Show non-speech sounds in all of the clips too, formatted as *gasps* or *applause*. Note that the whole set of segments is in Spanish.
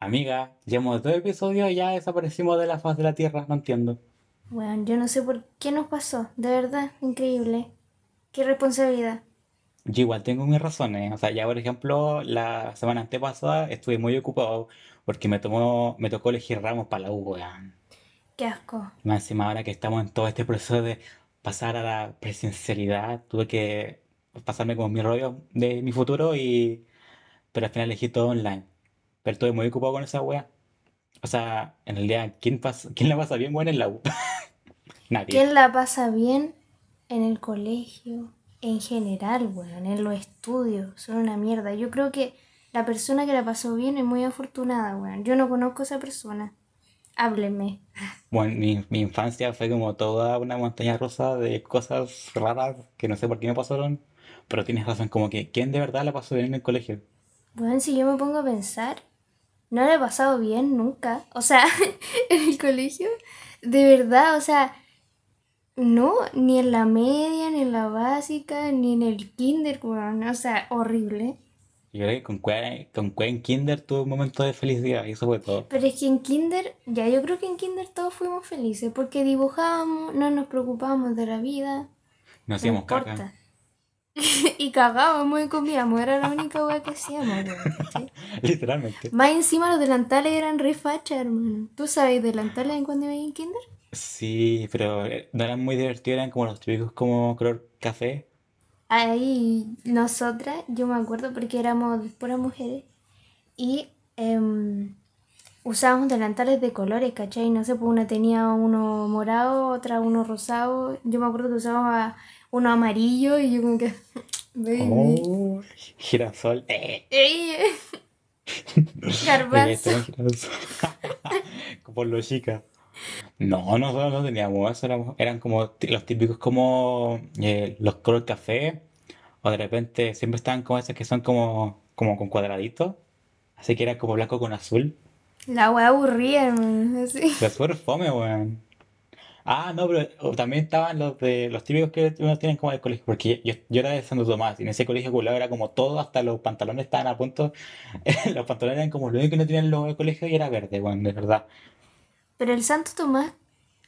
Amiga, llevamos dos episodios y ya desaparecimos de la faz de la Tierra, no entiendo. Bueno, yo no sé por qué nos pasó, de verdad, increíble. Qué responsabilidad. Yo igual tengo mis razones. O sea, ya por ejemplo, la semana antepasada estuve muy ocupado porque me tomó, me tocó elegir ramos para la U, weón. Qué asco. Más encima ahora que estamos en todo este proceso de pasar a la presencialidad, tuve que pasarme con mi rollo de mi futuro y... Pero al final elegí todo online. Pero estuve muy ocupado con esa wea. O sea, en realidad, ¿quién, pasa, quién la pasa bien, weón, en la U? *laughs* Nadie. ¿Quién la pasa bien en el colegio? En general, bueno, en los estudios, son una mierda. Yo creo que la persona que la pasó bien es muy afortunada, weón. Yo no conozco a esa persona. Hábleme. *laughs* Bueno, mi, mi infancia fue como toda una montaña rusa de cosas raras que no sé por qué me pasaron, pero tienes razón, como que ¿quién de verdad la pasó bien en el colegio? Bueno, si yo me pongo a pensar, no le he pasado bien nunca. O sea, *laughs* en el colegio, de verdad, o sea, no, ni en la media, ni en la básica, ni en el kinder, weón. O sea, horrible. Yo creo que con Cuen, con Cuen Kinder tuve un momento de felicidad y eso fue todo. Pero es que en kinder, ya yo creo que en kinder todos fuimos felices, porque dibujábamos, no nos preocupábamos de la vida, no hacíamos caca. *laughs* Y cagábamos y comíamos, era la única weá que hacíamos. *laughs* Literalmente. Más encima los delantales eran re facha, hermano. ¿Tú sabes delantales en cuando iba en kinder? Sí, pero eh, no eran muy divertidos, eran como los típicos como color café. Ahí nosotras, yo me acuerdo porque éramos puras mujeres y em, usábamos delantales de colores, ¿cachai? No sé, pues una tenía uno morado, otra uno rosado. Yo me acuerdo que usábamos uno amarillo y yo como que... Oh, girasol. Eh, *laughs* esto Garbanzo. Por lo chica. No, nosotros no teníamos eso, éramos- eran como los típicos como eh, los color café, o de repente siempre estaban como esos que son como, como con cuadraditos, así que era como blanco con azul, La wea aburrida, hermano. Así. pero súper fome, weón. Ah, no, pero o también estaban los de los típicos que uno tiene como del colegio, porque yo, yo era de Santo Tomás, y en ese colegio culado era como todo, hasta los pantalones estaban a punto, *laughs* los pantalones eran como lo único que no tenían logo del colegio y era verde, weón, de verdad. Pero el Santo Tomás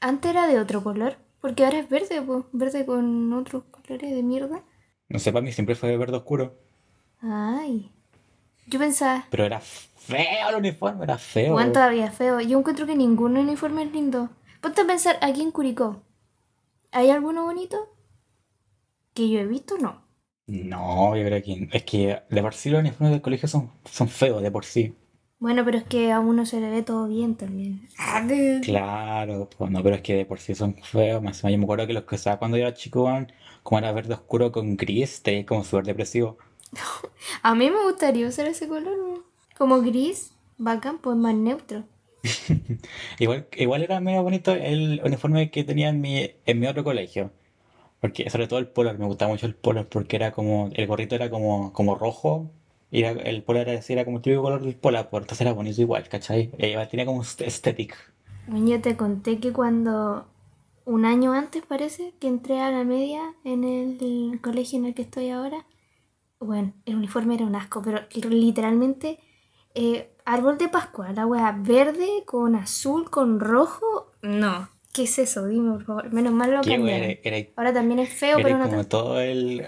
antes era de otro color, porque ahora es verde, pues, verde con otros colores de mierda. No sé, para mí siempre fue verde oscuro. Ay, yo pensaba, Pero era feo el uniforme, era feo. Juan todavía feo. Yo encuentro que ningún uniforme es lindo. Ponte a pensar, aquí en Curicó, ¿hay alguno bonito? Que yo he visto, no. No, yo creo que es que de por sí los uniformes del colegio son, son feos, de por sí. Bueno, pero es que a uno se le ve todo bien también. Claro, pues no, pero es que de por sí son feos. Más encima, yo me acuerdo que los que usaba cuando yo era chico, weón, como era verde oscuro con gris, te como súper depresivo. *laughs* A mí me gustaría usar ese color, ¿no? Como gris, bacán, pues más neutro. *laughs* Igual, igual era medio bonito el uniforme que tenía en mi, en mi otro colegio. Porque, sobre todo el polar, me gustaba mucho el polar porque era como, el gorrito era como, como rojo y era- el polar era, era como el típico color del polar, pues entonces era bonito igual, ¿cachai? E igual tenía como estética. Yo te conté que cuando, un año antes parece, que entré a la media en el colegio en el que estoy ahora, bueno, el uniforme era un asco, pero literalmente eh, árbol de Pascua, la wea verde con azul, con rojo, no. ¿Qué es eso? Dime, por favor. Menos mal lo cambiaron. era, era, Ahora también es feo, pero era no como todo el,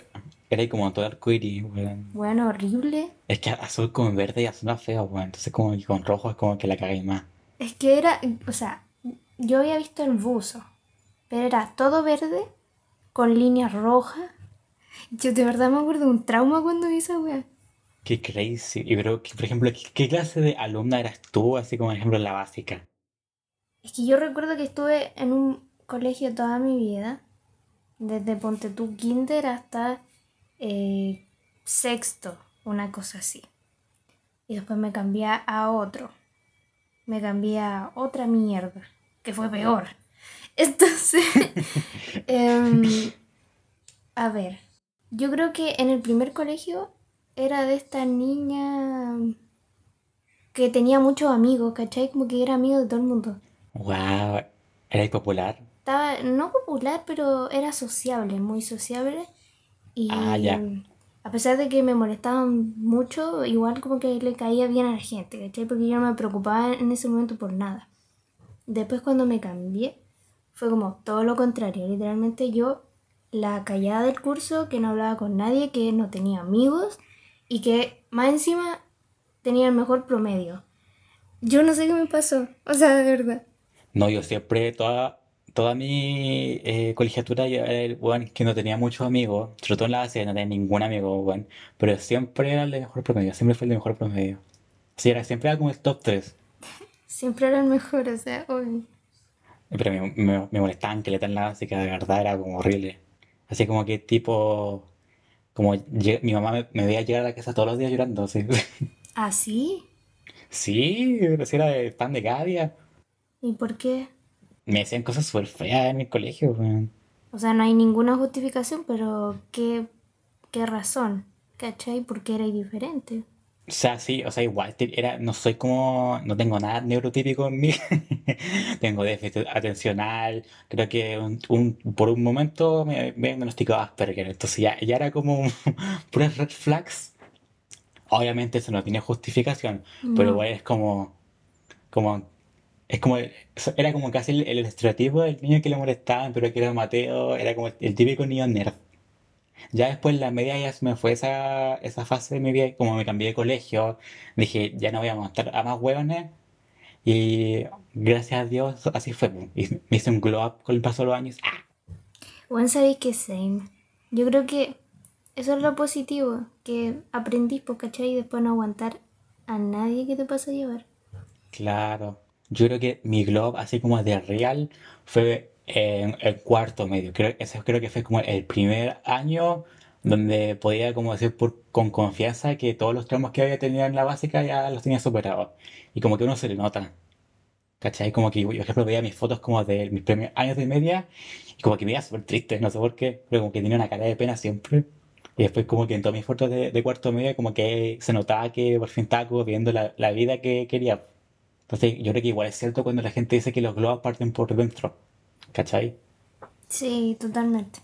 era como todo arcoíris, weón. Bueno, horrible. Es que azul con verde y azul era feo, weón. Entonces como que con rojo es como que la cagáis más. Es que era, o sea, yo había visto el buzo, pero era todo verde con líneas rojas. Yo de verdad me acuerdo de un trauma cuando vi esa wea. Qué crazy. Y pero, que, por ejemplo, ¿qué, qué clase de alumna eras tú? Así como, por ejemplo, la básica. Es que yo recuerdo que estuve en un colegio toda mi vida, desde Ponte tú Kinder hasta eh, sexto, una cosa así. Y después me cambié a otro. Me cambié a otra mierda, que fue peor. *laughs* Entonces, *laughs* em, a ver, yo creo que en el primer colegio era de esta niña que tenía muchos amigos, ¿cachai? Como que era amigo de todo el mundo. Wow. ¿Erais popular? Estaba no popular, pero era sociable, muy sociable. Y Ah, ya. a pesar de que me molestaban mucho, igual como que le caía bien a la gente, ¿cachai? Porque yo no me preocupaba en ese momento por nada. Después cuando me cambié, fue como todo lo contrario. Literalmente yo, la callada del curso, que no hablaba con nadie, que no tenía amigos y que más encima tenía el mejor promedio. Yo no sé qué me pasó, o sea, de verdad. No, yo siempre, toda, toda mi eh, colegiatura, yo era el weón que no tenía muchos amigos, sobre todo en la base, no tenía ningún amigo, weón, pero siempre era el de mejor promedio, siempre fue el de mejor promedio. Sí, era, siempre era como el top 3. *laughs* Siempre era el mejor, o sea, obvio. Pero me, me, me molestaban que le tan la base, que de verdad era como horrible. Así como que tipo, como mi mamá me, me veía llegar a la casa todos los días llorando, así. ¿Así? Sí, *laughs* si era de pan de cada día. ¿Y por qué? Me decían cosas súper feas en el colegio, weón. O sea, no hay ninguna justificación, pero ¿qué, qué razón? ¿Cachai? Porque era diferente. O sea, sí, o sea, igual era, no soy como, no tengo nada neurotípico en mí. *laughs* Tengo déficit atencional. Creo que un, un- por un momento me, me diagnosticó Asperger. Entonces ya, ya era como *laughs* puras red flags. Obviamente eso no tiene justificación, pero No. igual es como, como, es como, era como casi el, el estereotipo del niño que le molestaban, pero que era Mateo, era como el, el típico niño nerd. Ya después en la media ya se me fue esa, esa fase de mi vida, como me cambié de colegio, dije, ya no voy a mostrar a más hueones, y gracias a Dios así fue. Y me hice un glow up con el paso de los años. ¡Ah! Bueno, sabéis que same. Yo creo que eso es lo positivo, que aprendís, ¿cachai? Y después no aguantar a nadie que te pasa a llevar. Claro. Yo creo que mi glow up, así como de real, fue en el cuarto medio. Creo, ese creo que fue como el primer año donde podía como decir por, con confianza que todos los tramos que había tenido en la básica ya los tenía superados. Y como que uno se le nota. ¿Cachai? Como que yo, por ejemplo, veía mis fotos como de mis primeros años de media y como que me iba súper triste, no sé por qué, pero como que tenía una cara de pena siempre. Y después como que en todas mis fotos de, de cuarto medio como que se notaba que por fin estaba como viviendo la, la vida que quería. Entonces yo creo que igual es cierto cuando la gente dice que los globos parten por dentro. ¿Cachai? Sí, totalmente.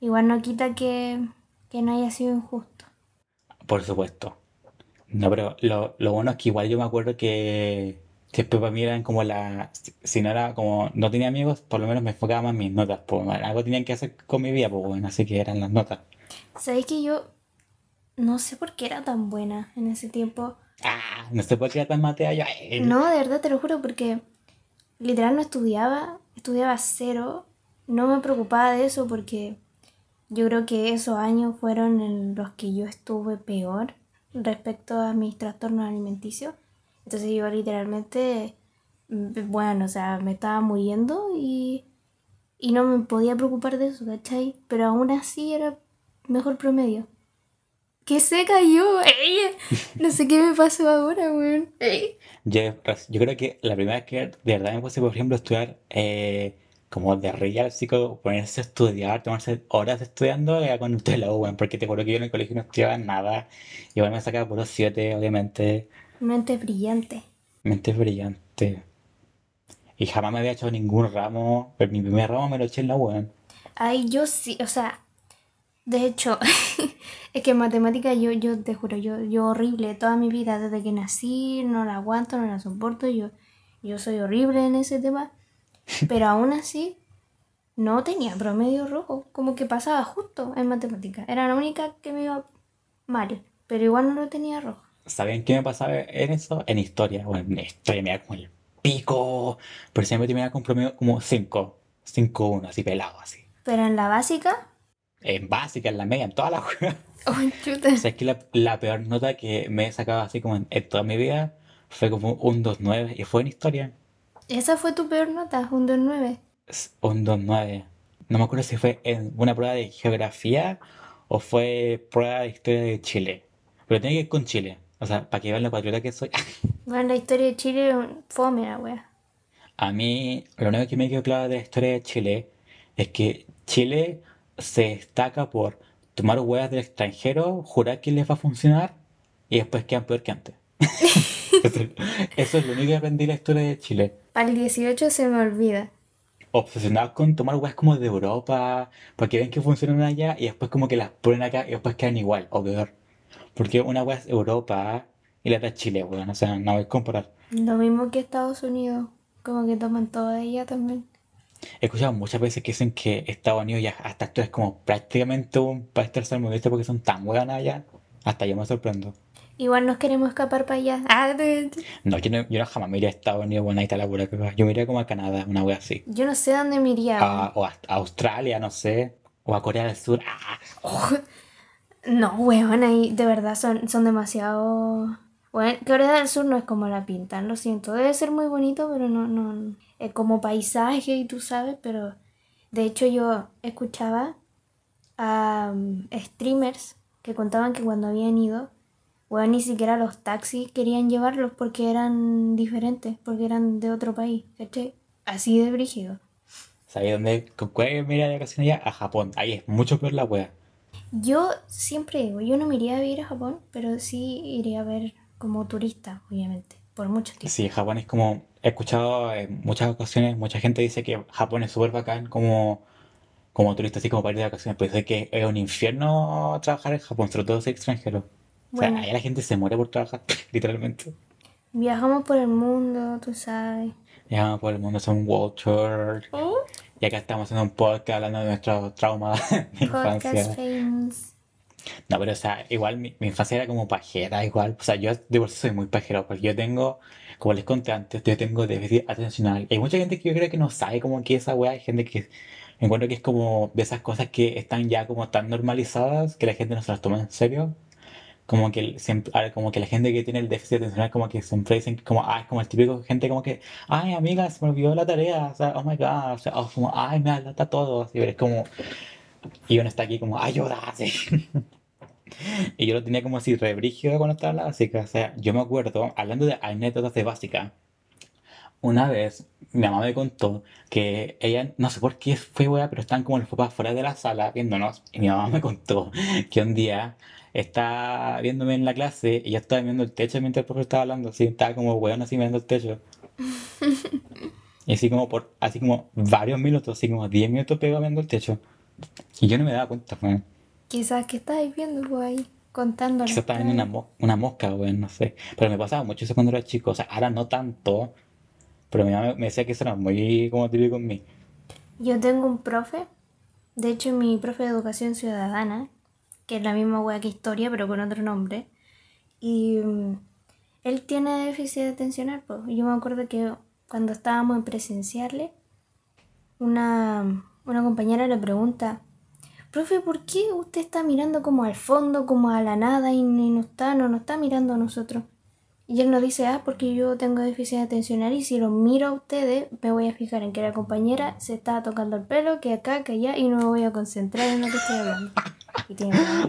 Igual no quita que, que no haya sido injusto. Por supuesto. No, pero lo, lo bueno es que igual yo me acuerdo que siempre para mí eran como la... Si no era como... No tenía amigos, por lo menos me enfocaba más en mis notas. Pues algo tenían que hacer con mi vida, pues bueno, así que eran las notas. ¿Sabéis que yo no sé por qué era tan buena en ese tiempo? Ah, no sé por qué era tan matea yo. No, de verdad te lo juro, porque literal no estudiaba, estudiaba cero, no me preocupaba de eso porque yo creo que esos años fueron en los que yo estuve peor respecto a mis trastornos alimenticios. Entonces yo literalmente, mm, bueno, o sea, me estaba muriendo y, y no me podía preocupar de eso, ¿cachai? Pero aún así era mejor promedio. ¿Qué se cayó? ¡Ey! No sé qué me pasó ahora, weón. ¡Ey! Yo, yo creo que la primera vez que de verdad me puse, por ejemplo, a estudiar eh, como de real, psico, ponerse a estudiar, tomarse horas estudiando, era cuando estuve en la U, weón, porque te juro que yo en el colegio no estudiaba nada. Igual me sacaba puros 7, obviamente. Mente brillante. Mente brillante. Y jamás me había echado ningún ramo, pero mi primer ramo me lo eché en la U, weón. Ay, yo sí, o sea, de hecho, *laughs* es que en matemática yo, yo te juro, yo, yo horrible toda mi vida, desde que nací, no la aguanto, no la soporto, yo, yo soy horrible en ese tema, *laughs* pero aún así no tenía promedio rojo, como que pasaba justo en matemática, era la única que me iba mal, pero igual no lo tenía rojo. ¿Saben qué me pasaba en eso? En historia. Bueno, en historia me da como el pico, pero siempre terminaba con promedio como 5, 5-1, así pelado, así. Pero en la básica, En básica, en la media, en toda la juega. *laughs* oh, chuta. O sea, es que la, la peor nota que me he sacado así como en, en toda mi vida fue como un 2.9 y fue en historia. Esa fue tu peor nota, un 2.9. Es Un 2.9. No me acuerdo si fue en una prueba de geografía o fue prueba de historia de Chile. Pero tiene que ir con Chile. O sea, para que vean lo patriota que soy. *laughs* Bueno, la historia de Chile fome, la wea. A mí, lo único que me quedó claro de la historia de Chile es que Chile se destaca por tomar huevas del extranjero, jurar que les va a funcionar y después quedan peor que antes. *laughs* Eso, es lo único que aprendí de la historia de Chile. Al 18 se me olvida. obsesionados con tomar weas como de Europa, porque ven que funcionan allá y después como que las ponen acá y después quedan igual, o peor. Porque una wea es Europa y la otra es Chile, weón, o sea, no a comparar. Lo mismo que Estados Unidos, como que toman toda ella también. He escuchado muchas veces que dicen que Estados Unidos ya hasta esto es como prácticamente un país tercermundista porque son tan buenas allá. Hasta yo me sorprendo. Igual nos queremos escapar para allá. Ah, No, yo no, yo no jamás me iría a Estados Unidos, bueno, ahí está la pura. Yo me iría como a Canadá, una wea así. Yo no sé dónde me iría. A- o a, a Australia, no sé. O a Corea del Sur. ¡Ah! *laughs* No, weón, ahí de verdad son, son demasiado... Bueno, Corea del Sur no es como la pintan, lo siento. Debe ser muy bonito, pero no, no... Es como paisaje y tú sabes, pero... De hecho yo escuchaba a um, streamers que contaban que cuando habían ido, weón, ni siquiera los taxis querían llevarlos porque eran diferentes, porque eran de otro país, ¿cachai? Así de brígido. ¿Sabes dónde? ¿Con cuál me iría de vacaciones allá? A Japón. Ahí es mucho peor la wea. Yo siempre digo, yo no me iría a vivir a Japón, pero sí iría a ver como turista, obviamente, por mucho tiempo. Sí, Japón es como. He escuchado en muchas ocasiones, mucha gente dice que Japón es súper bacán como, como turista, así como para ir de vacaciones. Pero dice que es un infierno trabajar en Japón, sobre todo ser extranjero. O sea, allá la gente se muere por trabajar, *laughs* literalmente. Viajamos por el mundo, tú sabes. Viajamos por el mundo, son un world tour. Y acá estamos haciendo un podcast hablando de nuestros traumas *laughs* de Podcast infancia. famous. No, pero o sea, igual mi, mi infancia era como pajera, igual. O sea, yo de por sí soy muy pajero, porque yo tengo, como les conté antes, yo tengo déficit atencional. Hay mucha gente que yo creo que no sabe como que esa weá, hay gente que encuentro que es como de esas cosas que están ya como tan normalizadas que la gente no se las toma en serio. Como que, siempre, como que la gente que tiene el déficit atencional como que siempre dicen como, ah, es como el típico gente como que, ay amiga, se me olvidó la tarea, o sea, oh my god, o sea, o como, ay, me alata todo, así, pero es como, y uno está aquí como, ayuda. *laughs* Y yo lo tenía como así re brígido cuando estaba en la básica. O sea, yo me acuerdo, hablando de anécdotas de básica, una vez mi mamá me contó que ella, no sé por qué fue weá, pero estaban como los papás fuera de la sala viéndonos. Y mi mamá me contó que un día estaba viéndome en la clase y yo estaba viendo el techo mientras el profesor estaba hablando. Así, estaba como weón así mirando el techo. *laughs* Y así como por, así como varios minutos, así como 10 minutos pegado viendo el techo. Y yo no me daba cuenta, weón. Quizás que estáis viendo por ahí, contando Quizás estaba viendo una, mo- una mosca, weón, no sé. Pero me pasaba mucho eso cuando era chico. O sea, ahora no tanto. Pero mi mamá me- me decía que eso era muy como típico en mí. Yo tengo un profe, de hecho mi profe de educación ciudadana, que es la misma wea que historia, pero con otro nombre. Y mm, él tiene déficit atencional, pues. Yo me acuerdo que cuando estábamos en presenciales, una, una compañera le pregunta, profe, ¿por qué usted está mirando como al fondo, como a la nada y no está, no nos está mirando a nosotros? Y él nos dice, ah, porque yo tengo déficit atencional y si los miro a ustedes, me voy a fijar en que la compañera se está tocando el pelo, que acá, que allá, y no me voy a concentrar en lo que estoy hablando. *laughs*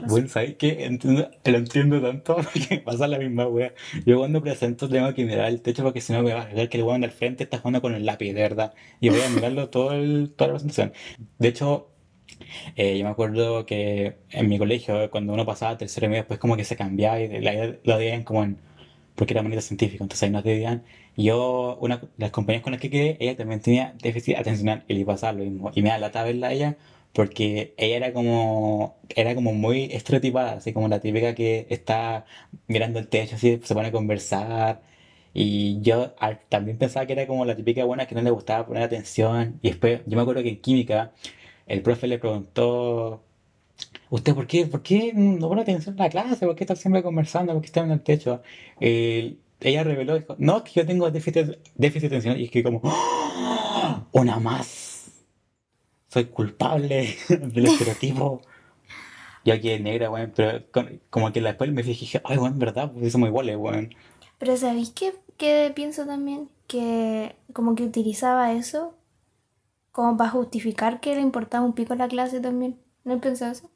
Bueno, ¿sabes qué? Entiendo- lo entiendo tanto *laughs* porque pasa la misma wea. Yo cuando presento tengo que mirar el techo porque si no me va a ver que el weón del frente está jugando con el lápiz, de verdad. Y voy a mirarlo todo el, toda la presentación. De hecho, eh, yo me acuerdo que en mi colegio, cuando uno pasaba tercero y medio, después como que se cambiaba y la, lo dividían como en... Porque era monito científico, entonces ahí nos. Y yo, una, las compañías con las que quedé, ella también tenía déficit atencional y le pasaba lo mismo. Y me da lata verla a ella porque ella era como, era como muy estereotipada, así como la típica que está mirando el techo, así se pone a conversar. Y yo al- también pensaba que era como la típica buena que no le gustaba poner atención. Y después, yo me acuerdo que en química, el profe le preguntó, ¿usted por qué, por qué no pone atención en la clase? ¿Por qué está siempre conversando? ¿Por qué está en el techo? Ella reveló, dijo, no, que yo tengo déficit, déficit atencional. Y es que como, ¡Ah! una más soy culpable *laughs* del estereotipo. Yo aquí en negra, weón, pero con- como que después me dije, ay, weón, verdad, pues somos iguales, weón. Pero ¿sabéis qué, qué pienso también? Que como que utilizaba eso como para justificar que le importaba un pico la clase también. ¿No he pensado eso?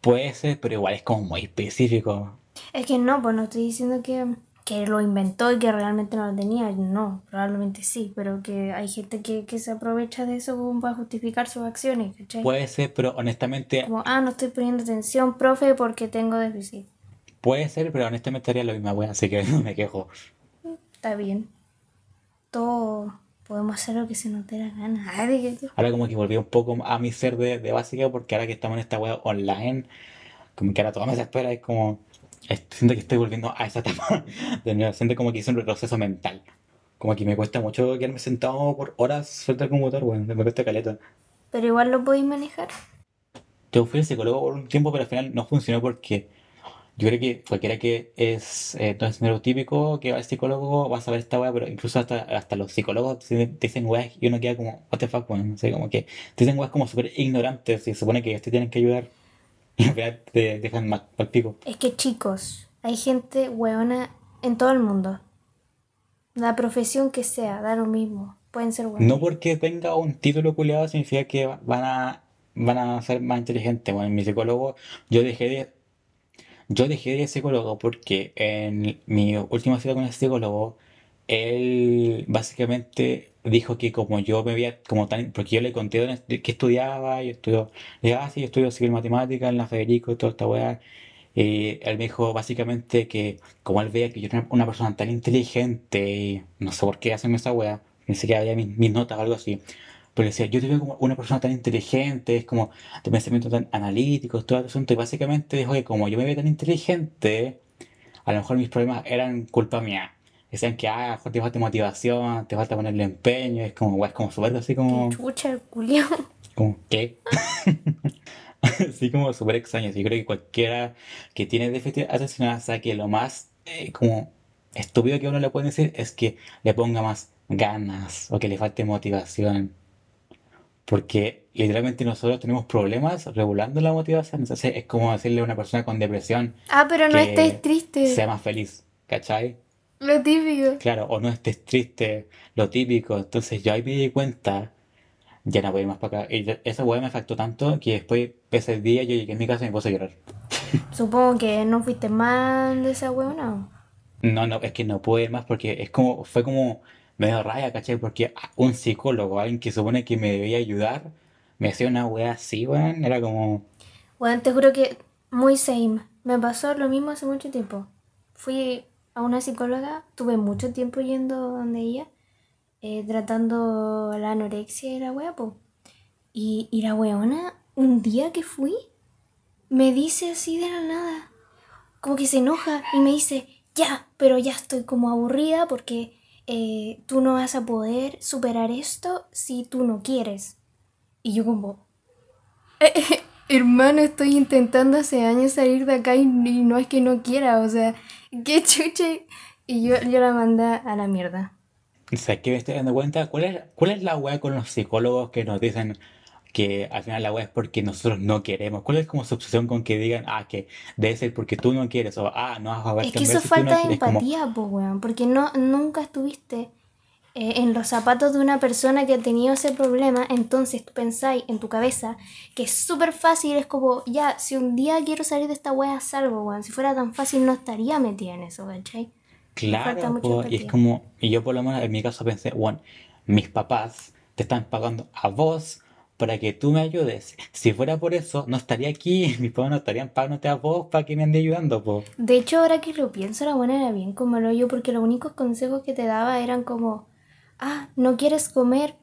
Puede ser, pero igual es como muy específico. Es que no, pues no estoy diciendo que, que lo inventó y que realmente no lo tenía. No, probablemente sí, pero que hay gente que, que se aprovecha de eso como para justificar sus acciones, ¿cachai? Puede ser, pero honestamente, Como, ah, no estoy poniendo atención, profe, porque tengo déficit. puede ser, pero honestamente haría lo mismo, weón, así que *laughs* no me quejo. Está bien. Todo Podemos hacer lo que se nos dé la gana. *laughs* Ahora como que volví un poco a mi ser de, de básica porque ahora que estamos en esta web online, como que ahora todo me desespera, es como... Siento que estoy volviendo a esa etapa *laughs* de nuevo, siento como que hice un retroceso mental. Como que me cuesta mucho quedarme sentado por horas frente al computador, bueno, me cuesta caleta. Pero igual lo podéis manejar. Yo fui al psicólogo por un tiempo, pero al final no funcionó porque yo creo que cualquiera que es eh, entonces neurotípico que va al psicólogo va a saber esta weá, pero incluso hasta, hasta los psicólogos te, dicen weas y uno queda como, what the fuck, weón, no sé, como que te dicen weas como súper ignorantes y se supone que te tienen que ayudar *laughs* y al final te dejan más al pico. Es que chicos, hay gente hueona en todo el mundo. La profesión que sea, da lo mismo. Pueden ser hueones. No porque tenga un título culiado significa que va- van a, van a ser más inteligentes. Bueno, mi psicólogo, yo dejé de, yo dejé de ir al psicólogo porque en mi última cita con el psicólogo, él básicamente dijo que como yo me veía como tan, porque yo le conté que estudiaba, yo estudio, le dije, ah, sí, yo estudio civil matemática en la Federico y toda esta weá. Y él me dijo básicamente que como él veía que yo era una persona tan inteligente y no sé por qué hacen esa weá, ni siquiera había mis, mis notas o algo así, pero decía, yo te veo como una persona tan inteligente, es como de pensamiento tan analítico, todo el asunto, y básicamente dijo que como yo me veía tan inteligente, a lo mejor mis problemas eran culpa mía. Decían que, ah, a lo mejor te falta motivación, te falta ponerle empeño, es como, es como súper así como, chucha el culiao. como, ¿qué? *laughs* Así como súper extraño. Yo creo que cualquiera que tiene déficit atencional sabe que lo más eh, como estúpido que uno le puede decir es que le ponga más ganas o que le falte motivación. Porque literalmente nosotros tenemos problemas regulando la motivación. Entonces es como decirle a una persona con depresión Ah, pero no que tristes. sea más feliz. ¿Cachai? Lo típico. Claro, o no estés triste, lo típico. Entonces yo ahí me di cuenta, ya no voy a ir más para acá. Y esa weá me afectó tanto que después, ese día, yo llegué a mi casa y me puse a llorar. *laughs* Supongo que no fuiste mal de esa hueona. No, no, es que no puedo ir más porque es como, fue como medio raya, ¿cachai? Porque un psicólogo, alguien que supone que me debía ayudar, me hacía una weá así, weón. Era como, Bueno, te juro que muy same. Me pasó lo mismo hace mucho tiempo. Fui a una psicóloga, tuve mucho tiempo yendo donde ella, eh, tratando la anorexia y la wea, po. Y, y la weona, un día que fui, me dice así de la nada, como que se enoja y me dice, ya, pero ya estoy como aburrida porque eh, tú no vas a poder superar esto si tú no quieres. Y yo como, Hermano, estoy intentando hace años salir de acá y, y no es que no quiera, o sea, qué chuche. Y yo, yo la mandé a la mierda. ¿sabes qué me estoy dando cuenta? ¿Cuál es, cuál es la weá con los psicólogos que nos dicen que al final la weá es porque nosotros no queremos? ¿Cuál es como su obsesión con que digan, ah, que debe ser porque tú no quieres? O, ah, no vas a ver Es que eso es tú no falta de quieres. Como, empatía, po, weón, porque no, nunca estuviste eh, en los zapatos de una persona que ha tenido ese problema, entonces tú pensáis en tu cabeza que es súper fácil, es como, ya, si un día quiero salir de esta wea, salgo, weón. Si fuera tan fácil no estaría metida en eso, ¿cachai? Falta Claro, po, y es empatía. como, y yo por lo menos en mi caso pensé, bueno, mis papás te están pagando a vos para que tú me ayudes. Si fuera por eso, no estaría aquí, *laughs* mis papás no estarían pagándote a vos para que me ande ayudando, po. De hecho, ahora que lo pienso, la buena era bien como lo yo, porque los únicos consejos que te daba eran como, ah, no quieres comer,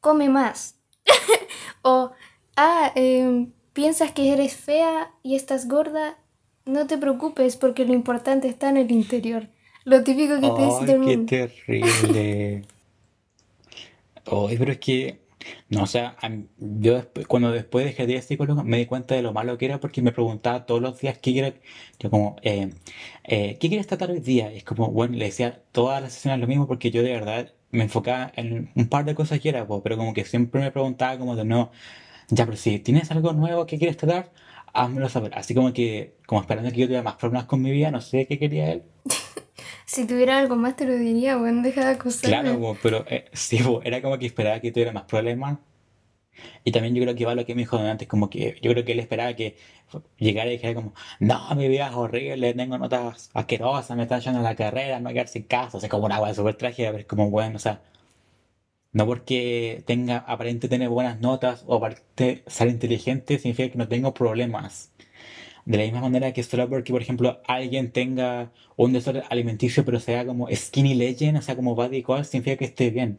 come más. *laughs* o, ah, em, piensas que eres fea y estás gorda, no te preocupes porque lo importante está en el interior. Lo típico que te dice todo el qué mundo. terrible. *laughs* Ay, pero es que, no, o sea, yo después, cuando después dejé de ir psicólogo me di cuenta de lo malo que era porque me preguntaba todos los días qué quiero, yo como, eh, eh, ¿qué quieres tratar hoy día? Y es como, bueno, le decía todas las sesiones lo mismo porque yo de verdad me enfocaba en un par de cosas que era, po, pero como que siempre me preguntaba como de no, ya, pero si tienes algo nuevo que quieres tratar, házmelo saber. Así como que, como esperando que yo tuviera más problemas con mi vida, no sé qué quería él. Si tuviera algo más te lo diría, bueno, deja de Claro, acusarme. po, pero eh, sí, era como que esperaba que tuviera más problemas. Y también yo creo que va lo que me dijo antes, como que yo creo que él esperaba que llegara y dijera como, no, mi vida es horrible, tengo notas asquerosas, me están echando la carrera, a quedar sin casa, o sea, como una agua súper trágica, pero es como, bueno, o sea, no porque tenga, aparente tener buenas notas o aparente ser inteligente, significa que no tengo problemas. De la misma manera que solo porque, por ejemplo, alguien tenga un desorden alimenticio pero sea como skinny legend, o sea, como body goals, significa que esté bien.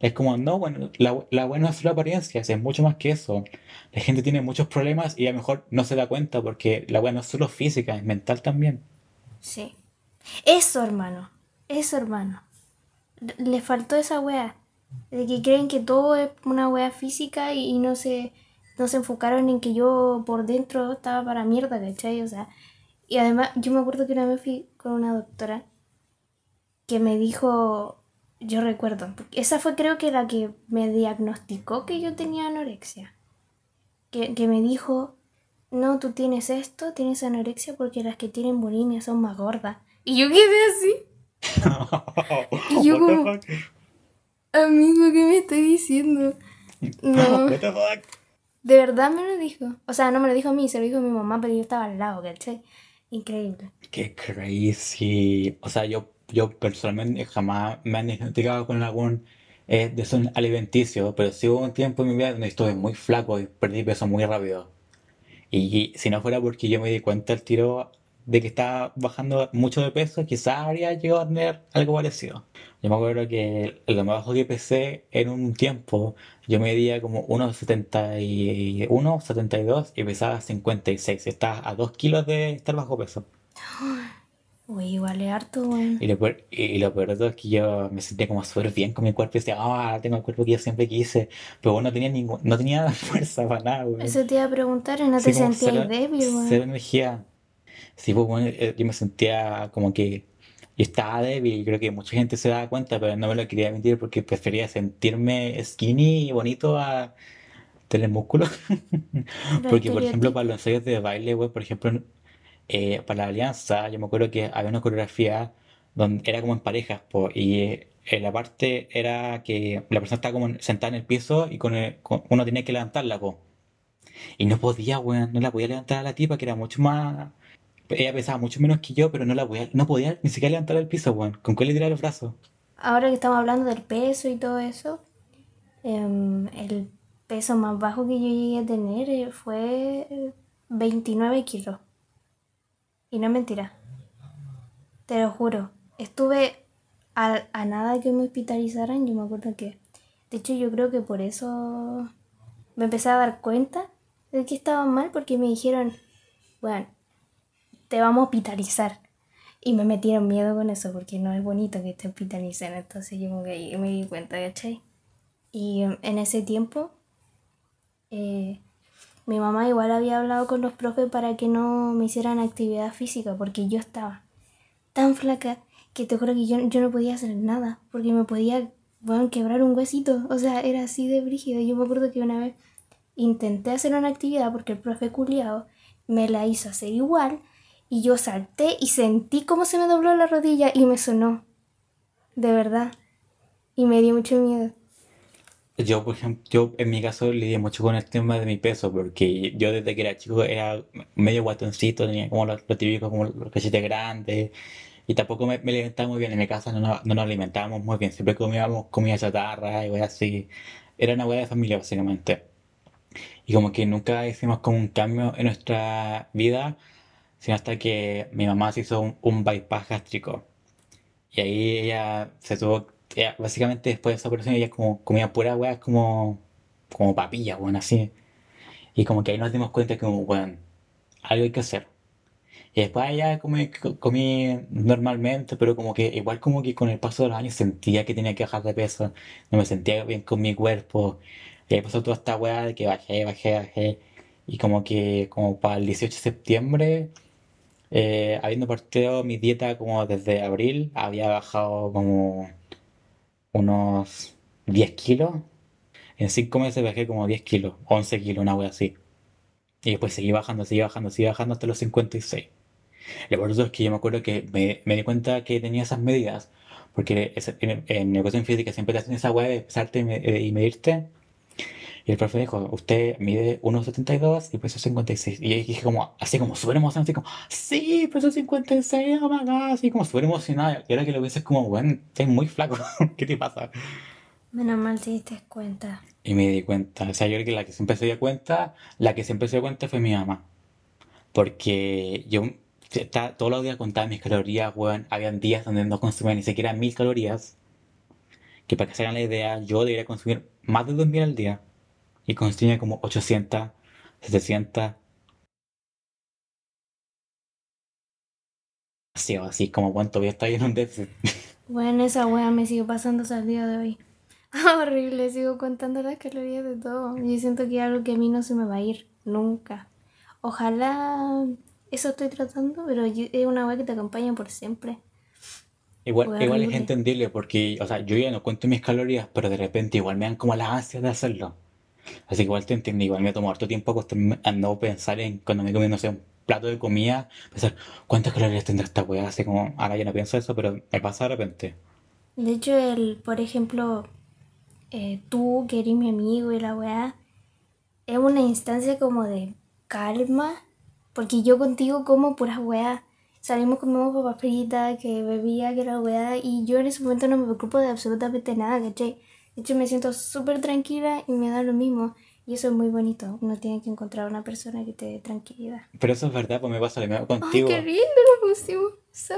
Es como, no, bueno, la, la buena es solo apariencia, es mucho más que eso. La gente tiene muchos problemas y a lo mejor no se da cuenta porque la buena no es solo física, es mental también. Sí. Eso, hermano. Eso, hermano. Le faltó esa wea. De que creen que todo es una wea física y no se no se enfocaron en que yo por dentro estaba para mierda, ¿cachai? O sea, y además yo me acuerdo que una vez fui con una doctora que me dijo, yo recuerdo, esa fue creo que la que me diagnosticó que yo tenía anorexia, que, que me dijo, no, tú tienes esto, tienes anorexia porque las que tienen bulimia son más gordas. Y yo quedé así. *laughs* y yo como, amigo, ¿qué me estoy diciendo? *laughs* No. De verdad me lo dijo. O sea, no me lo dijo a mí, se lo dijo a mi mamá, pero yo estaba al lado, ¿cachai? Increíble. Qué crazy. O sea, yo, yo personalmente jamás me han diagnosticado con algún eh, desorden alimenticio, pero sí hubo un tiempo en mi vida donde estuve muy flaco y perdí peso muy rápido. Y si no fuera porque yo me di cuenta al tiro de que estaba bajando mucho de peso, quizás habría llegado a tener algo parecido. Yo me acuerdo que lo más bajo que pesé en un tiempo, yo medía como 1,71, 72 y pesaba 56. Estaba a 2 kilos de estar bajo peso. *gasps* Uy, igual es harto, weón. Y lo peor, y lo peor de todo es que yo me sentía como súper bien con mi cuerpo y decía, ah, tengo el cuerpo que yo siempre quise. Pero bueno, no tenía ningún, no tenía *laughs* fuerza para nada, weón. Eso te iba a preguntar y no Sí, te sentías cero, débil, cero weón. energía. Sí, pues bueno, eh, yo me sentía como que yo estaba débil y creo que mucha gente se daba cuenta, pero no me lo quería admitir porque prefería sentirme skinny y bonito a tener músculo. *laughs* Porque, por ejemplo, para los ensayos de baile, güey, por ejemplo, eh, para la alianza, yo me acuerdo que había una coreografía donde era como en parejas, po, y eh, la parte era que la persona estaba como sentada en el piso y con el- con- uno tenía que levantarla, po. Y no podía, weón, no la podía levantar a la tipa, que era mucho más... Ella pesaba mucho menos que yo, pero no la podía, no podía ni siquiera levantar al piso, weón. ¿Con qué le tiraba los brazos? Ahora que estamos hablando del peso y todo eso, em, el peso más bajo que yo llegué a tener eh, fue eh, 29 kilos. Y no es mentira, te lo juro. Estuve a, a nada que me hospitalizaran, yo me acuerdo que... De hecho, yo creo que por eso me empecé a dar cuenta de que estaba mal, porque me dijeron, bueno, te vamos a hospitalizar. Y me metieron miedo con eso, porque no es bonito que te hospitalicen. Entonces yo me di cuenta, ¿cachai? Y em, en ese tiempo, eh, mi mamá igual había hablado con los profes para que no me hicieran actividad física, porque yo estaba tan flaca que te juro que yo, yo no podía hacer nada, porque me podía, bueno, quebrar un huesito. O sea, era así de brígido. Yo me acuerdo que una vez intenté hacer una actividad porque el profe culiao me la hizo hacer igual y yo salté y sentí cómo se me dobló la rodilla y me sonó, de verdad, y me dio mucho miedo. Yo, por ejemplo, yo en mi caso lidié mucho con el tema de mi peso, porque yo desde que era chico era medio guatoncito, tenía como lo, lo típico, como los cachetes grandes, y tampoco me, me alimentaba muy bien. En mi casa no, nos- no nos alimentábamos muy bien, siempre comíamos comida chatarra y así. Era una hueá de familia, básicamente. Y como que nunca hicimos como un cambio en nuestra vida, sino hasta que mi mamá se hizo un, un bypass gástrico. Y ahí ella se tuvo, ella- básicamente después de esa operación ella como comía pura weas como, como papilla, weón, así. Y como que ahí nos dimos cuenta que como, weón, algo hay que hacer. Y después ya comí, co- comí normalmente, pero como que igual como que con el paso de los años sentía que tenía que bajar de peso, no me sentía bien con mi cuerpo. Y ahí pasó toda esta weá de que bajé, bajé, bajé. Y como que como para el 18 de septiembre eh, habiendo partido mi dieta como desde abril, había bajado como unos 10 kilos. En 5 meses bajé como 10 kilos, 11 kilos, una wea así. Y después seguí bajando, seguí bajando, seguí bajando hasta los 56. Lo todo es que yo me acuerdo que me, me di cuenta que tenía esas medidas, porque en, en educación física siempre te hacen esa wea de pesarte y, eh, y medirte. Y el profe dijo, usted mide 1,72 y pesa 56. Y yo dije como, así como súper emocionado, así como, sí, peso 56, oh my god, así como súper emocionado. Y ahora que lo ves es como, bueno, estás muy flaco, *laughs* ¿qué te pasa? Menos mal te diste cuenta. Y me di cuenta, o sea, yo creo que la que siempre se dio cuenta, la que siempre se dio cuenta fue mi mamá. Porque yo estaba, todos los días contaba mis calorías, weón. Habían días donde no consumía ni siquiera mil calorías. que para que se hagan la idea, yo debería consumir más de 2000 al día. Y consume como 800, 700. Así, así como cuánto voy a estar en un déficit. *laughs* Bueno, esa wea me sigue pasando hasta el día de hoy. *laughs* Horrible, sigo contando las calorías de todo. Yo siento que algo que a mí no se me va a ir nunca. Ojalá eso estoy tratando, pero yo- es una wea que te acompaña por siempre. Igual, igual es entendible porque, o sea, yo ya no cuento mis calorías, pero de repente igual me dan como las ansias de hacerlo. Así que igual te entiendo, igual me tomo harto tiempo acostumbrarme a no pensar en cuando me comí, no sé, un plato de comida, pensar cuántas calorías tendrá esta weá, así como, ahora ya no pienso eso, pero me pasa de repente. De hecho, el, por ejemplo, eh, tú que eres mi amigo y la weá, es una instancia como de calma, porque yo contigo como puras weá. Salimos, comemos papas fritas, que bebía, que la weá, y yo en ese momento no me preocupo de absolutamente nada, ¿cachai? Hecho, me siento súper tranquila y me da lo mismo. Y eso es muy bonito. Uno tiene que encontrar una persona que te dé tranquilidad. Pero eso es verdad, pues me pasa lo mismo Ay, qué contigo. lindo lo pusimos. So.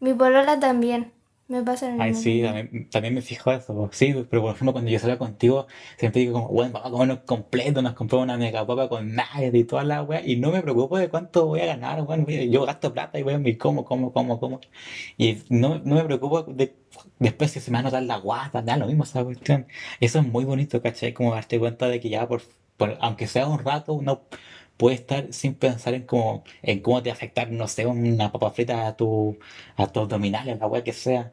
Mi polola también. Me pasa lo Ay, sí, también. me fijo eso. Sí, pero por ejemplo, cuando yo salgo contigo, siempre digo como, bueno, vamos a comernos completo, nos compramos una mega papa con nuggets y toda la wea, y no me preocupo de cuánto voy a ganar, bueno, yo gasto plata y voy a mi como, como, como, como. Y no, no me preocupo de después si se me va a notar la guata, da lo mismo esa cuestión. Eso es muy bonito, ¿cachai? Como darte cuenta de que ya por, por- aunque sea un rato, uno puede estar sin pensar en cómo, en cómo te va a afectar, no sé, una papa frita a tu, a tus abdominales, la wea que sea.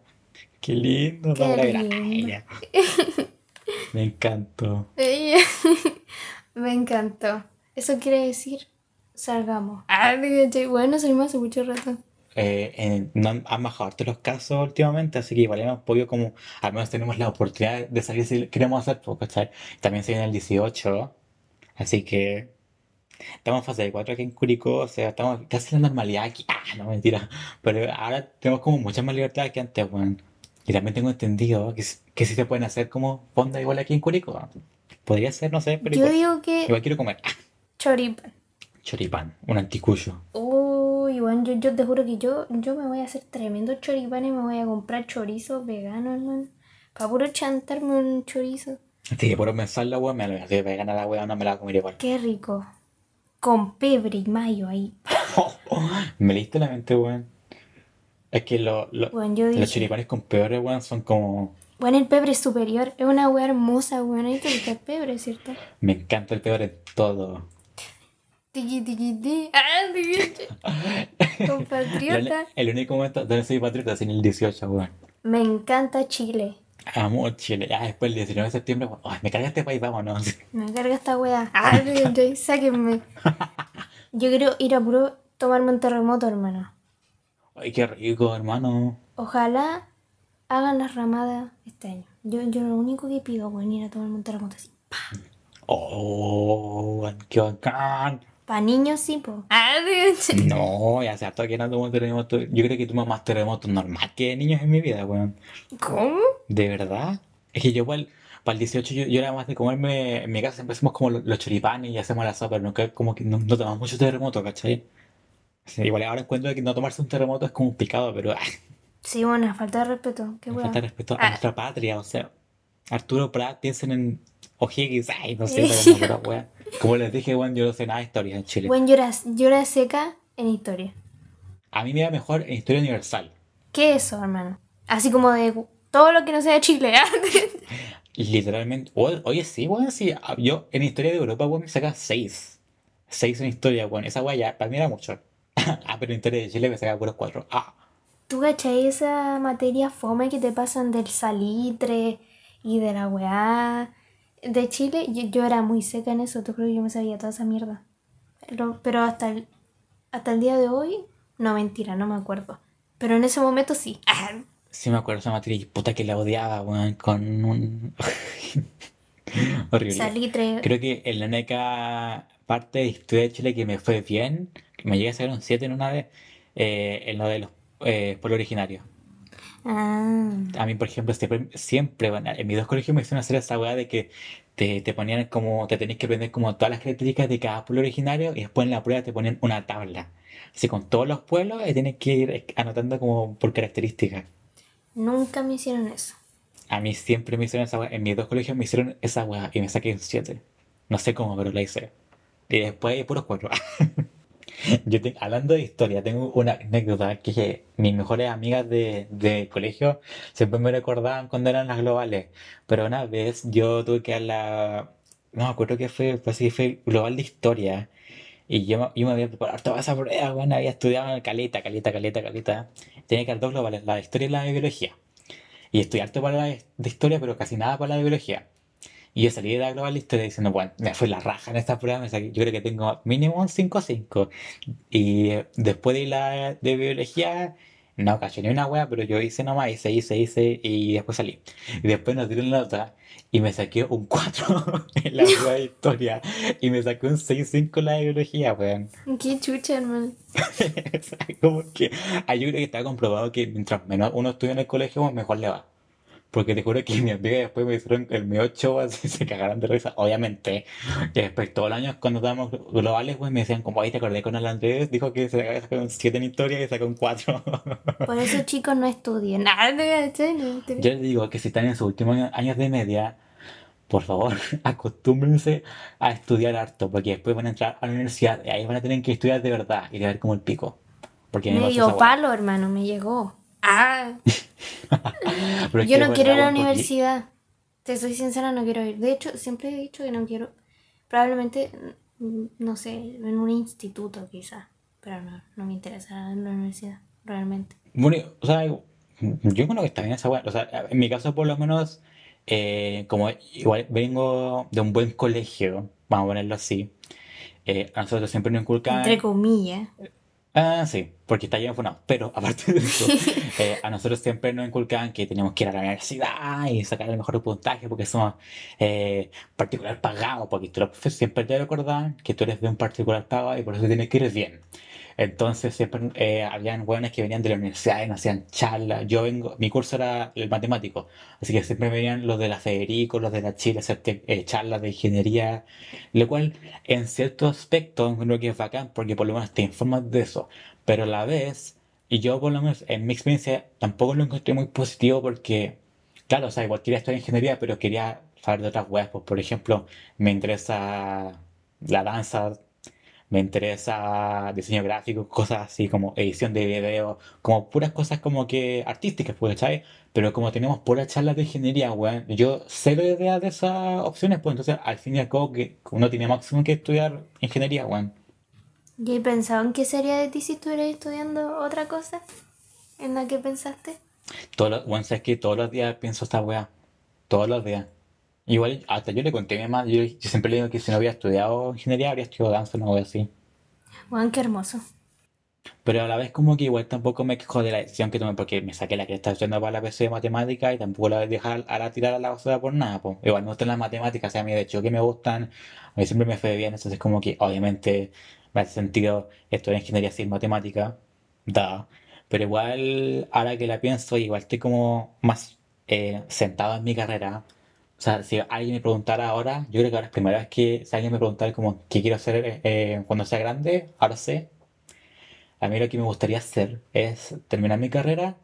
Qué lindo, Qué. *laughs* Me encantó. *laughs* Me encantó. Eso quiere decir, salgamos. Ah. Bueno, salimos hace mucho rato. Eh, en- no han, bajado harto los casos últimamente, así que igual hemos podido como, al menos tenemos la oportunidad de salir si queremos hacer, pues, ¿cachai? También se viene el 18, así que estamos en fase de 4 aquí en Curicó, o sea, estamos casi en la normalidad aquí. Ah, no, mentira. Pero ahora tenemos como mucha más libertad que antes, weón. Y también tengo entendido que, que sí se pueden hacer como fondas igual aquí en Curicó. Podría ser, no sé, pero Yo igual. digo que Igual quiero comer. Choripan. choripán, un anticucho. Uy, bueno, yo, yo te juro que yo, yo me voy a hacer tremendo choripán y me voy a comprar chorizo vegano, hermano. Para puro chantarme un chorizo. Sí, por pensar la weá, me la voy a ganar la weá, no me la voy a comer igual. Qué rico. Con pebre y mayo ahí. *laughs* Me leíste la mente, weón. Es que lo- lo- Bueno, yo los choripanes con peores, weón, son como... Bueno, el pebre es superior. Es una wea hermosa, weón. Ahí te gusta el pebre, ¿cierto? Me encanta el peor en todo. Tiki, tiki, ti. Ah, tiki. *laughs* El, Compatriota. el único momento donde soy patriota es en el 18, weón. Me encanta Chile. Amo Chile. Ya después el 19 de septiembre, weón. Ay, me carga este país, vámonos. Me carga esta wea. *laughs* Ah, sáquenme. *laughs* Yo quiero ir a puro tomarme un terremoto, hermano. Ay, qué rico, hermano. Ojalá hagan las ramadas este año. Yo, yo lo único que pido, weón, ir a tomarme un terremoto así. Oh, qué bacán. Para niños sí, po. Ah. No, ya se harto que no tomo un terremoto. Yo creo que tomo más terremotos normal que niños en mi vida, weón. ¿Cómo? ¿De verdad? Es que yo para el, para el 18 yo, yo era más de comerme, en mi casa siempre hacemos como lo- los, choripanes y hacemos la sopa, pero nunca como que no, no tomamos mucho terremoto, ¿cachai? Sí, igual ahora encuentro que no tomarse un terremoto es como un picado, pero ah, Sí, bueno, falta de respeto. Qué falta respeto a Ah. nuestra patria, o sea, Arturo Prat, piensen en O'Higgins, ay, no sé, pero no. Como les dije, bueno, yo no sé nada de historia en Chile. Bueno, llora, llora seca en historia. A mí me da mejor en historia universal. ¿Qué es eso, hermano? Así como de todo lo que no sea de Chile. ¿ah? *laughs* Literalmente, oye, sí, weón, sí. Yo en historia de Europa, weón, me saca 6. 6 en historia, weón. Esa weá ya, para mí era mucho. *laughs* ah, pero historia de Chile me saca puros 4. Ah, ¿Tú cachai esa materia fome que te pasan del salitre y de la weá? De Chile, yo, yo era muy seca en eso, tú creo que yo me sabía toda esa mierda. Pero, pero hasta, el, hasta el día de hoy, no mentira, no me acuerdo. Pero en ese momento sí. Ah, sí me acuerdo esa materia y puta que la odiaba, weón, con un... *laughs* Horrible. Salitre. Creo que en la única parte de historia de Chile que me fue bien, me llegué a sacar un 7 en una vez, eh, en lo de los eh, pueblos originarios. Ah, A mí, por ejemplo, siempre, siempre, bueno, en mis dos colegios me hicieron hacer esa weá de que te, te ponían como, te tenías que aprender como todas las características de cada pueblo originario y después en la prueba te ponían una tabla. Así con todos los pueblos y tienes que ir anotando como por características. nunca me hicieron eso. A mí siempre me hicieron esa weá. En mis dos colegios me hicieron esa weá y me saqué un 7. No sé cómo, pero la hice. Y después puros cuatro. *laughs* *laughs* Yo hablando de historia, tengo una anécdota que, mis mejores amigas de, de colegio siempre me recordaban cuando eran las globales. Pero una vez yo tuve que dar la... No me acuerdo que fue, pues sí, fue global de historia. Y yo, yo me había preparado toda esa prueba, bueno, había estudiado caleta, caleta, caleta, caleta. Tenía que dar dos globales, la de historia y la de biología. Y estudié harto para la de historia, pero casi nada para la de biología. Y yo salí de la global de historia diciendo, bueno, me fue la raja en esta prueba, me saqué- yo creo que tengo mínimo un 5-5. Y eh, después de la de biología, no caché ni una wea, pero yo hice nomás, hice, hice, hice, y después salí. Y después nos dieron la nota y me saqué un 4 *laughs* en la *laughs* prueba de historia. Y me saqué un 6-5 en la de biología, weón. Qué chucha, hermano. *laughs* Como que, ah, yo creo que está comprobado que mientras menos uno estudia en el colegio, mejor le va. Porque te juro que mi amiga después me hicieron el mi 8, así *laughs* se cagaron de risa, obviamente. Y después todos los años cuando estábamos globales, pues me decían como, ahí te acordé con el Andrés, dijo que se sacado un 7 en historia y sacó un 4. Por eso, *laughs* chicos, no estudien. Nada, no, Yo les digo que si están en sus últimos años de media, por favor, *laughs* acostúmbrense a estudiar harto, porque después van a entrar a la universidad y ahí van a tener que estudiar de verdad y de ver como el pico. Porque me dio palo, hermano, me llegó. Ah, *laughs* es yo que no quiero ir a la universidad. Te soy sincera, no quiero ir. De hecho, siempre he dicho que no quiero. Probablemente, mm, no sé, en un instituto quizás. Pero no, no me interesa en la universidad, realmente. Bueno, o sea, yo creo que está bien esa weá. O sea, en mi caso, por lo menos, eh, como igual vengo de un buen colegio, vamos a ponerlo así, eh, a nosotros siempre nos Entre inculcan. comillas. Ah, sí, porque está lleno funado. Pero *laughs* aparte de eso, *laughs* eh, a nosotros siempre nos inculcan que tenemos que ir a la universidad y sacar el mejor puntaje porque somos eh, particular pagados, porque tú, siempre te recordan que tú eres de un particular pagado y por eso tienes que ir bien. Entonces siempre eh, habían hueones que venían de la universidad y nos hacían charlas. Yo vengo, mi curso era el matemático, así que siempre venían los de la Federico, los de la Chile a hacerte eh, charlas de ingeniería, lo cual en cierto aspecto creo que es bacán porque por lo menos te informas de eso, pero a la vez, y yo por lo menos en mi experiencia tampoco lo encontré muy positivo porque, claro, o sea, igual quería estudiar ingeniería, pero quería saber de otras weas, pues por ejemplo, me interesa la danza, me interesa diseño gráfico, cosas así como edición de video, como puras cosas como que artísticas, pues, ¿sabes? Pero como tenemos puras charlas de ingeniería, weón, yo cero idea de esas opciones, pues entonces al fin y al cabo que uno tiene máximo que estudiar ingeniería, weón. ¿Y en qué sería de ti si estuvieras estudiando otra cosa? ¿En la que pensaste? Todos los, weón, sabes que todos los días pienso esta weá, todos los días. Igual, hasta yo le conté a mi mamá, yo, yo siempre le digo que si no había estudiado ingeniería, habría estudiado danza, una wea así. Juan, qué hermoso. Pero a la vez como que igual tampoco me quejo de la decisión que tomé porque me saqué la que estaba estudiando para la PC de matemática y tampoco la voy a dejar a la tirar a la basura por nada, pues. Igual me gustan las matemáticas, o sea, a mí de hecho que me gustan, a mí siempre me fue bien, entonces como que obviamente me hace sentido estudiar ingeniería sin matemática, da. Pero igual, ahora que la pienso, igual estoy como más eh, sentado en mi carrera. O sea, si alguien me preguntara ahora, yo creo que ahora es primera vez que si alguien me preguntara como qué quiero hacer eh, cuando sea grande, ahora sé. A mí lo que me gustaría hacer es terminar mi carrera,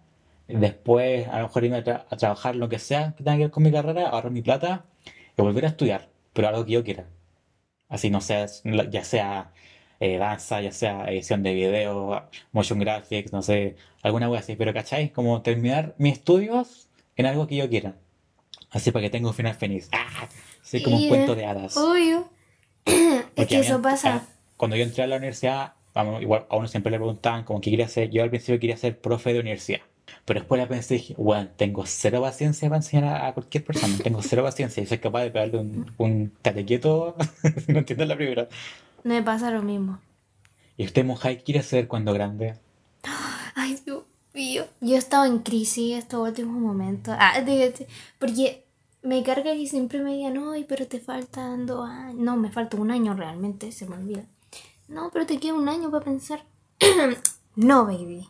después a lo mejor irme a, tra- a trabajar lo que sea que tenga que ver con mi carrera, ahorrar mi plata y volver a estudiar, pero algo que yo quiera. Así no sea, ya sea eh, danza, ya sea edición de video, motion graphics, no sé, alguna wea así, pero ¿cachai? Como terminar mis estudios en algo que yo quiera. Así para que tenga un final feliz. ¡Ah! Así como un cuento de hadas. Obvio. *clears throat* es que eso pasa. cuando yo entré a la universidad, vamos, igual a uno siempre le preguntaban como qué quería hacer. Yo al principio quería ser profe de universidad. Pero después la pensé y dije, bueno, tengo cero paciencia para enseñar a, a cualquier persona. Tengo cero paciencia y soy capaz de pegarle un, un tate quieto si *laughs* no entiendes la primera. Me pasa lo mismo. ¿Y usted, Mojai, qué quiere ser cuando grande? Ay, Dios mío. Yo he estado en crisis estos últimos momentos. Ah, de- de- porque me carga que siempre me digan, ay, pero te faltan dos años. No, me falta un año realmente, se me olvida. No, pero te queda un año para pensar. *clears throat* no, baby.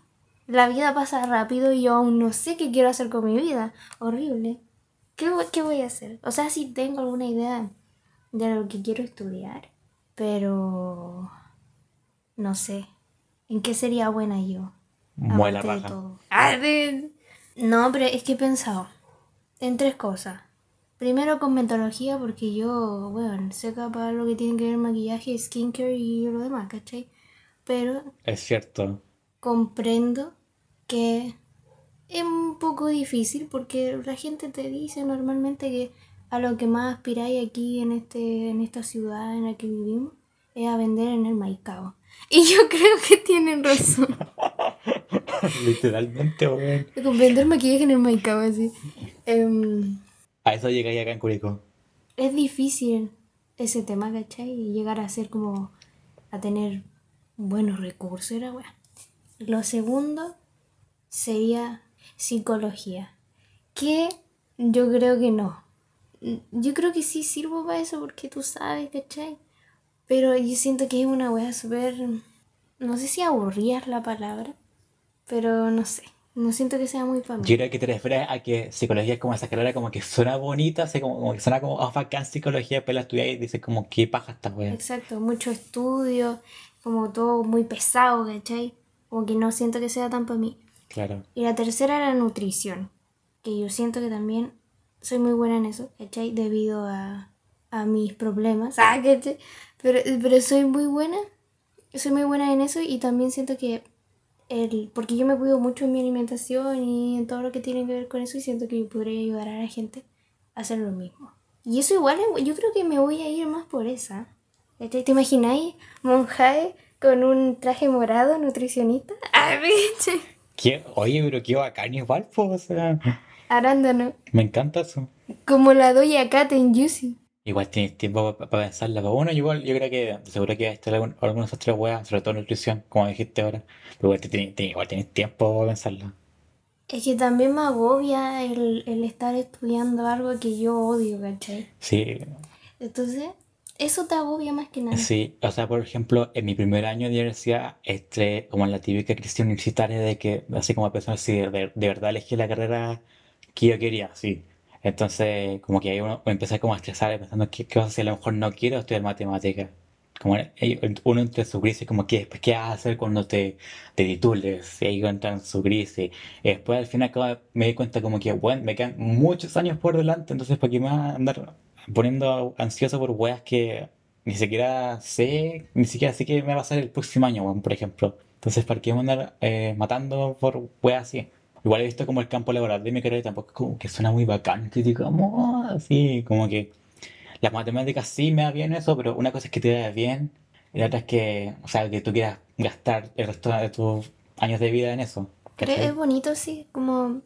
La vida pasa rápido y yo aún no sé qué quiero hacer con mi vida. Horrible. ¿Qué, qué voy a hacer? O sea, sí tengo alguna idea de lo que quiero estudiar, pero no sé. ¿En qué sería buena yo? De raja. todo. Ah, de- No, pero es que he pensado. en tres cosas. Primero con metodología, porque yo, bueno, sé capaz lo que tiene que ver maquillaje, skincare y lo demás, ¿cachai? Pero Es cierto. comprendo que es un poco difícil porque la gente te dice normalmente que a lo que más aspiráis aquí en, este, en esta ciudad en la que vivimos es a vender en el Maicao. Y yo *laughs* creo que tienen razón. *laughs* Literalmente, weón. Vender maquillaje en el Maicao, así. Em, A eso llegáis acá en Curicó. es difícil ese tema, ¿cachai? Y llegar a ser como a tener buenos recursos, era bueno. Lo segundo sería psicología, que yo creo que no. Yo creo que sí sirvo para eso porque tú sabes, ¿cachai? Pero yo siento que es una wea súper... No sé si aburrida es la palabra, pero no sé. No siento que sea muy para mí. Yo creo que te refieres a que psicología es como esa carrera como que suena bonita, así como, como que suena como oh, bacán psicología, pero la estudias y dices como qué paja esta wea. Exacto, mucho estudio, como todo muy pesado, ¿cachai? Como que no siento que sea tan para mí. Claro. Y la tercera era nutrición, que yo siento que también soy muy buena en eso, ¿cachai? Debido a, a mis problemas, *laughs* ah, ¿cachai? Pero, pero soy muy buena, soy muy buena en eso y también siento que el, porque yo me cuido mucho en mi alimentación y en todo lo que tiene que ver con eso y siento que yo podría ayudar a la gente a hacer lo mismo. Y eso igual, yo creo que me voy a ir más por esa. ¿cachai? ¿Te imagináis monjae con un traje morado nutricionista? *laughs* ¡Ah, biche! ¿Qué? Oye, pero qué bacán igual, o sea, Arándano. me encanta eso. Como la doy Cat en Juicy. Igual tienes tiempo para pensarla. Pero bueno, igual yo creo que seguro que va a estar algún- algunas otras weas, sobre todo nutrición, como dijiste ahora. Pero igual, te tienes, tienes- igual tienes tiempo para pensarla. Es que también me agobia el, el estar estudiando algo que yo odio, ¿cachai? Sí, Entonces, eso te agobia más que nada. sí. O sea, por ejemplo, en mi primer año de universidad, este, como en la típica crisis universitaria de que, así como pensar si de, de verdad elegí la carrera que yo quería, sí. Entonces, como que ahí uno empecé como a estresar pensando qué, qué si a lo mejor no quiero estudiar matemáticas. Como en- uno entre su crisis, como que después qué vas a hacer cuando te, te titules, y ahí entra en su crisis. Y después al final como me di cuenta como que, bueno, me quedan muchos años por delante, entonces ¿para qué me voy a andar poniendo ansioso por weas que ni siquiera sé, ni siquiera sé qué me va a pasar el próximo año, weón, por ejemplo? Entonces, ¿para qué me a andar eh, matando por weas así? Igual he visto como el campo laboral de mi carrera tampoco es como que suena muy bacán, que digamos así, como que las matemáticas sí me da bien eso, pero una cosa es que te da bien y la otra es que, o sea, que tú quieras gastar el resto de tus años de vida en eso. Pero es ¿cachai? bonito, sí, como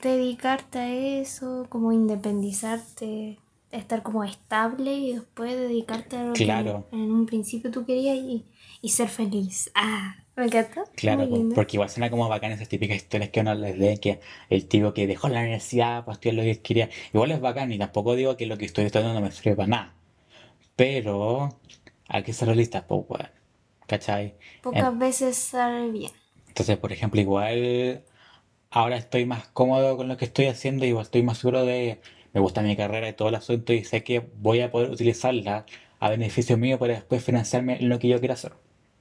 dedicarte a eso, como independizarte, estar como estable y después dedicarte a lo Claro. que en un principio tú querías y, y ser feliz. Ah, me encanta. Claro, porque igual suena como bacán esas típicas historias que uno les lee, que el tipo que dejó la universidad para estudiar lo que quería. Igual es bacán y tampoco digo que lo que estoy estudiando no me sirve para nada. Pero hay que ser realistas, pues, weón. ¿Cachai? Pocas En- veces sale bien. Entonces, por ejemplo, igual ahora estoy más cómodo con lo que estoy haciendo, igual estoy más seguro de, me gusta mi carrera y todo el asunto y sé que voy a poder utilizarla a beneficio mío para después financiarme en lo que yo quiera hacer.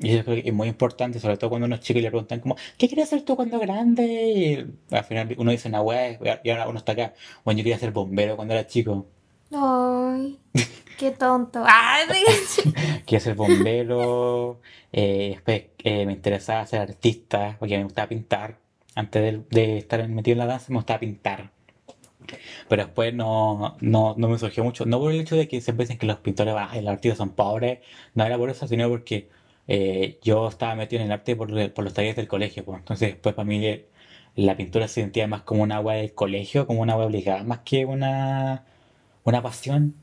Y eso creo que es muy importante, sobre todo cuando uno es chico y le preguntan como, ¿qué quieres hacer tú cuando grande? Y al final uno dice, una weá, y ahora uno está acá. Bueno, yo quería ser bombero cuando era chico. Ay, *laughs* qué tonto. Ay, *laughs* Quería ser bombero, eh, después eh, me interesaba ser artista, porque me gustaba pintar. Antes de, de estar metido en la danza, me gustaba pintar. Pero después no, no, no me surgió mucho. No por el hecho de que siempre dicen que los pintores, ah, los artistas son pobres. No era por eso, sino porque eh, yo estaba metido en el arte por, por los talleres del colegio. pues. Entonces, después para mí la pintura se sentía más como una agua del colegio, como una agua obligada, más que una, una pasión.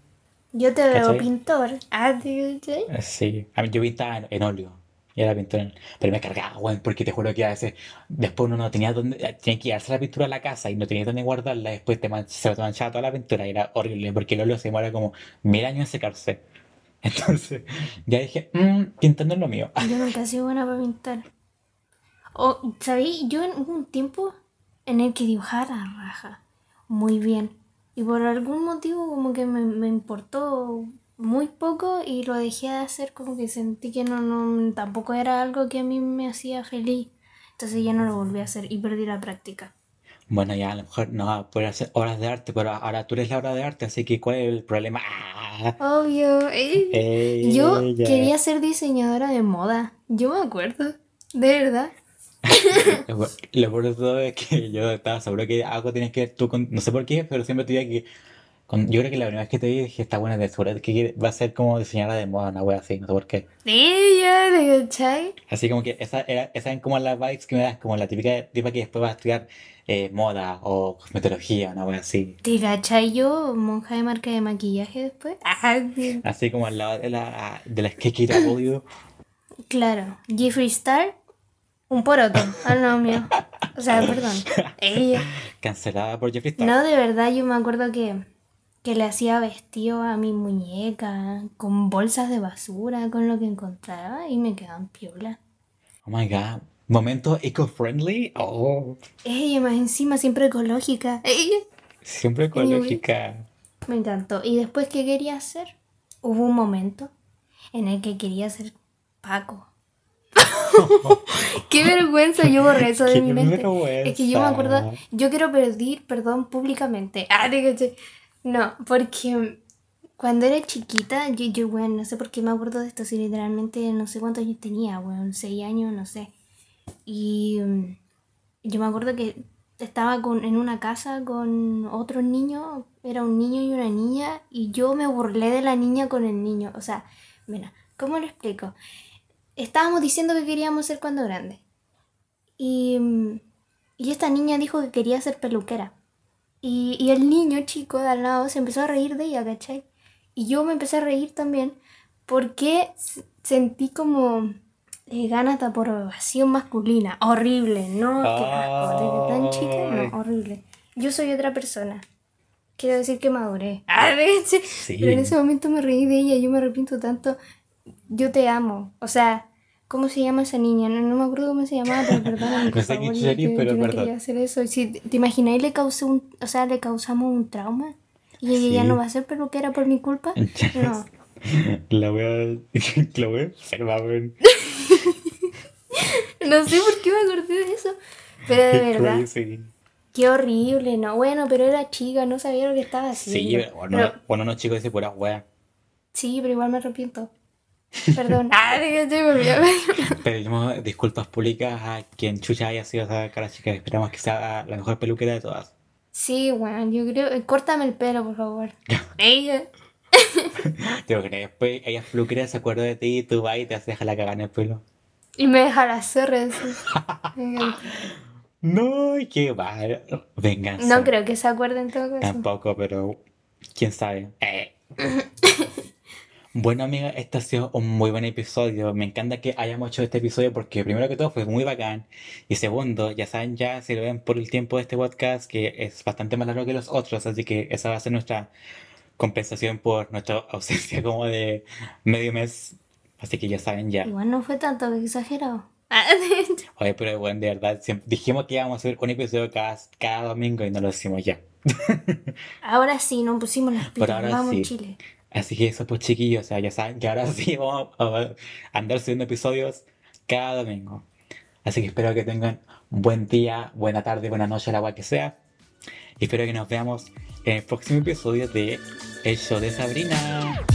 Yo te veo ¿Cachai? pintor. Ah, ¿sí? ¿sí? A mí yo pintaba en, en óleo. Y era pintor en- Pero me cargaba, weón, porque te juro que a veces después uno no tenía dónde, tenía que llevarse la pintura a la casa y no tenía dónde guardarla, después te man- se manchaba toda la pintura y era horrible porque el óleo se demora como mil años en secarse. *laughs* Entonces, ya dije, mmm, pintando es lo mío. Yo nunca he buena para pintar. O, ¿sabéis? Yo en un tiempo en el que dibujaba la raja muy bien. Y por algún motivo como que me, me importó muy poco y lo dejé de hacer como que sentí que no, no, tampoco era algo que a mí me hacía feliz. Entonces ya no lo volví a hacer y perdí la práctica. Bueno, ya a lo mejor no vas a poder hacer obras de arte, pero ahora tú eres la obra de arte, así que ¿cuál es el problema? ¡Ah! Obvio. eh. Yo Ella. quería ser diseñadora de moda. Yo me acuerdo. De verdad. *laughs* Lo peor de todo es que yo estaba seguro que algo tienes que ver tú con... No sé por qué, pero siempre te diría que... con- yo creo que la primera vez que te vi dije, está buena de seguro que va a ser como diseñadora de moda, una wea así, no sé por qué. Ella, ¿te cachai? Así como que esa era, esas eran como las vibes que me das, como la típica tipa que después va a estudiar eh, moda o cosmetología, una wea así. ¿Te yo, monja de marca de maquillaje después? *laughs* Ah, sí. Así como al lado de la, de la KKW. Claro. Jeffree Star, un poroto al novio. O sea, perdón. Ella. Cancelada por Jeffree Star. No, de verdad, yo me acuerdo que, que le hacía vestido a mi muñeca con bolsas de basura, con lo que encontraba y me quedaban piola. Oh my god. Momento eco-friendly. Oh, Ella, más encima, siempre ecológica. Ella. siempre ecológica. Me encantó. ¿Y después qué quería hacer? Hubo un momento en el que quería ser Paco. *laughs* Qué vergüenza, yo borré eso de Qué mi mente. Es que yo me acuerdo, vergüenza. yo quiero pedir perdón públicamente. Ah, te caché. No, porque cuando era chiquita, yo, yo, bueno, no sé por qué me acuerdo de esto, si literalmente no sé cuántos años tenía, bueno, seis años, no sé. Y mm, yo me acuerdo que estaba con, en una casa con otros niños, era un niño y una niña, y yo me burlé de la niña con el niño. O sea, mira, ¿cómo lo explico? Estábamos diciendo que queríamos ser cuando grande. Y, mm, y esta niña dijo que quería ser peluquera. Y, y el niño chico de al lado se empezó a reír de ella, ¿cachai? Y yo me empecé a reír también porque sentí como eh, ganas de aprobación masculina. Horrible, ¿no? Qué asco. Desde tan chica, no, horrible. Yo soy otra persona. Quiero decir que maduré. *laughs* Ah, de- sí. Pero en ese momento me reí de ella, yo me arrepiento tanto. Yo te amo. O sea, ¿cómo se llama esa niña? No, no me acuerdo cómo se llamaba, pero perdóname, *laughs* por No sé quién pero yo no perdón. quería hacer eso. Si, ¿Te imagináis le causé un, o sea, le causamos un trauma? ¿Y ella ya Sí. no va a ser peluquera por mi culpa? *laughs* No. La wea. La wea enferma, weón. *laughs* No sé por qué me acordé de eso. Pero de Qué verdad, crazy. qué horrible, ¿no? Bueno, pero era chica, no sabía lo que estaba Sí, haciendo. pero bueno, Pero- bueno, no chicos dice pura wea. sí, pero igual me arrepiento. *laughs* Perdón. *laughs* ah, de que olvidó. Pedimos disculpas públicas a quien chucha haya sido esa cara chica. Esperamos que sea la mejor peluquera de todas. Sí, bueno, yo creo. eh, Córtame el pelo, por favor. Ella. Digo que después ella peluquera, se acuerda de ti y tú vas y te haces la cagada en el pelo. Y me deja la zorra así. No, qué va. Venganza. No creo que se acuerde en todo caso. Tampoco, pero quién sabe. Eh. *laughs* Bueno, amiga, este ha sido un muy buen episodio. Me encanta que hayamos hecho este episodio porque, primero que todo, fue muy bacán. Y segundo, ya saben, ya si lo ven por el tiempo de este podcast, que es bastante más largo que los otros, así que esa va a ser nuestra compensación por nuestra ausencia como de medio mes. Así que ya saben, ya. Igual no fue tanto exagerado. *laughs* Ah, Oye, pero bueno, de verdad, dijimos que íbamos a hacer un episodio cada, cada domingo y no lo hicimos ya. *laughs* Ahora sí, nos pusimos las pilas. ahora Vamos, sí. Chile. Así que eso pues chiquillos, o sea, ya saben que ahora *laughs* sí vamos a andar subiendo episodios cada domingo. Así que espero que tengan un buen día, buena tarde, buena noche, la agua que sea. Y espero que nos veamos en el próximo episodio de El Show de Sabrina.